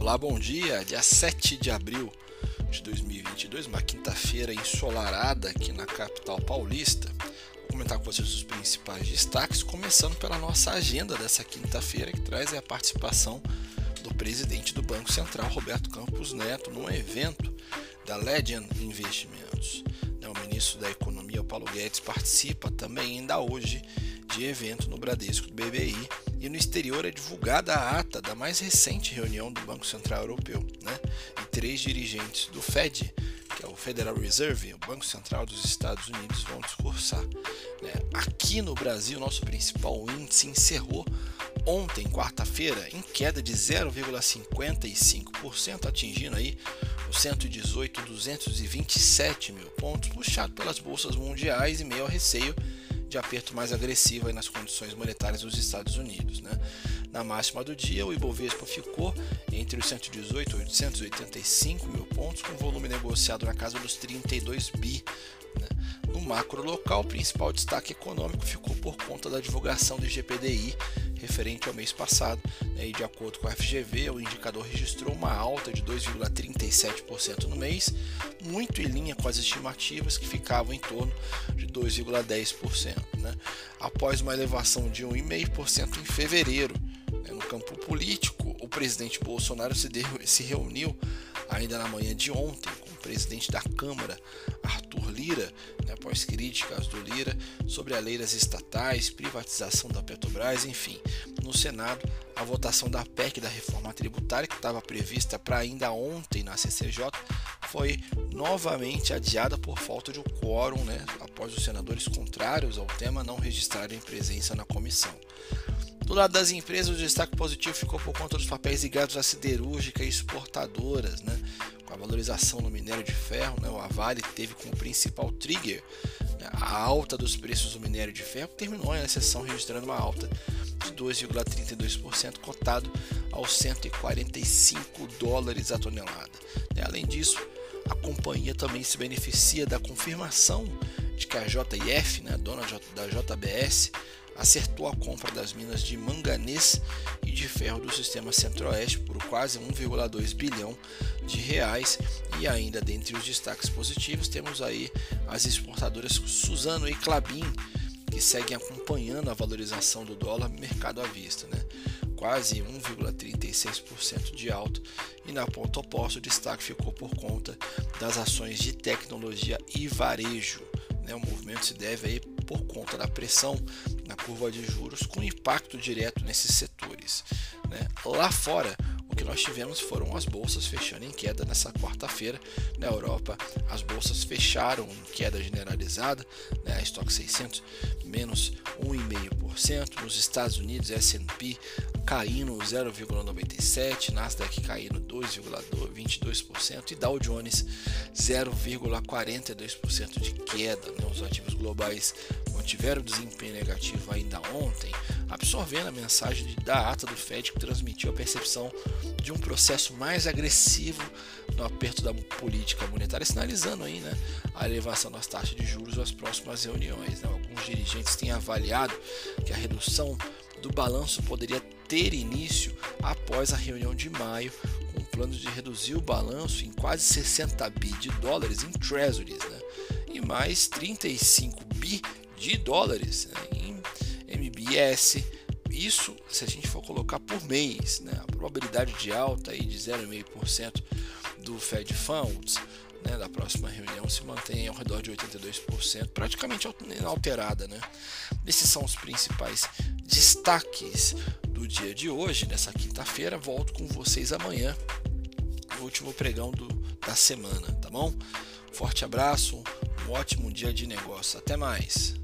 Olá, bom dia. Dia 7 de abril de 2022, uma quinta-feira ensolarada aqui na capital paulista. Vou comentar com vocês os principais destaques, começando pela nossa agenda dessa quinta-feira, que traz a participação do presidente do Banco Central, Roberto Campos Neto, num evento da Legend Investimentos. Né, o ministro da Economia, Paulo Guedes, participa também ainda hoje de evento no Bradesco do BBI e no exterior é divulgada a ata da mais recente reunião do Banco Central Europeu, né? E três dirigentes do Fed, que é o Federal Reserve, o Banco Central dos Estados Unidos, vão discursar. Né? Aqui no Brasil, nosso principal índice encerrou ontem, quarta-feira, em queda de 0,55%, atingindo aí os 118.227 mil pontos, puxado pelas bolsas mundiais e meio ao receio de aperto mais agressivo nas condições monetárias dos Estados Unidos. Né? Na máxima do dia, o Ibovespa ficou entre os 118 e 885 mil pontos, com volume negociado na casa dos 32 bi. Né? No macro local, o principal destaque econômico ficou por conta da divulgação do IGPDI referente ao mês passado. Né? E de acordo com a FGV, o indicador registrou uma alta de 2,37% no mês, muito em linha com as estimativas que ficavam em torno de 2,10%. Né? Após uma elevação de 1,5% em fevereiro. Né? No campo político, o presidente Bolsonaro se, se reuniu ainda na manhã de ontem presidente da Câmara, Arthur Lira, né, após críticas do Lira sobre a lei das estatais, privatização da Petrobras, enfim. No Senado, a votação da PEC da reforma tributária, que estava prevista para ainda ontem na CCJ, foi novamente adiada por falta de um quórum, né, após os senadores contrários ao tema não registrarem presença na comissão. Do lado das empresas, o destaque positivo ficou por conta dos papéis ligados à siderúrgica e exportadoras, né? Com a valorização no minério de ferro. Né? O Avale teve como principal trigger né? a alta dos preços do minério de ferro, terminou a sessão registrando uma alta de 2,32%, cotado aos 145 dólares a tonelada. Né? Além disso, a companhia também se beneficia da confirmação de que a JF, né, dona da JBS, acertou a compra das minas de manganês e de ferro do sistema Centro-Oeste por quase 1,2 bilhão de reais. E ainda dentre os destaques positivos temos aí as exportadoras Suzano e Clabin, que seguem acompanhando a valorização do dólar mercado à vista, né? quase 1,36% de alta, e na ponta oposta o destaque ficou por conta das ações de tecnologia e varejo. Né? O movimento se deve aí por conta da pressão na curva de juros, com impacto direto nesses setores. Né? Lá fora, que nós tivemos foram as bolsas fechando em queda nessa quarta-feira. Na Europa, as bolsas fecharam em queda generalizada, né? a Stock 600 menos 1,5%, nos Estados Unidos, S&P caindo 0,97%, Nasdaq caindo 2,22% e Dow Jones 0,42% de queda. Né? Os ativos globais mantiveram desempenho negativo ainda ontem, absorvendo a mensagem da ata do Fed que transmitiu a percepção de um processo mais agressivo no aperto da política monetária, sinalizando aí, né, a elevação das taxas de juros nas próximas reuniões. Né? Alguns dirigentes têm avaliado que a redução do balanço poderia ter início após a reunião de maio, com planos de reduzir o balanço em quase 60 bi de dólares em treasuries, né? e mais 35 bi de dólares né? em Isso se a gente for colocar por mês, né? a probabilidade de alta aí de 0,5% do Fed Funds né, da próxima reunião se mantém ao redor de 82%, praticamente inalterada. Né? Esses são os principais destaques do dia de hoje, nessa quinta-feira. Volto com vocês amanhã, no último pregão do, da semana, tá bom? Forte abraço, um ótimo dia de negócio. Até mais!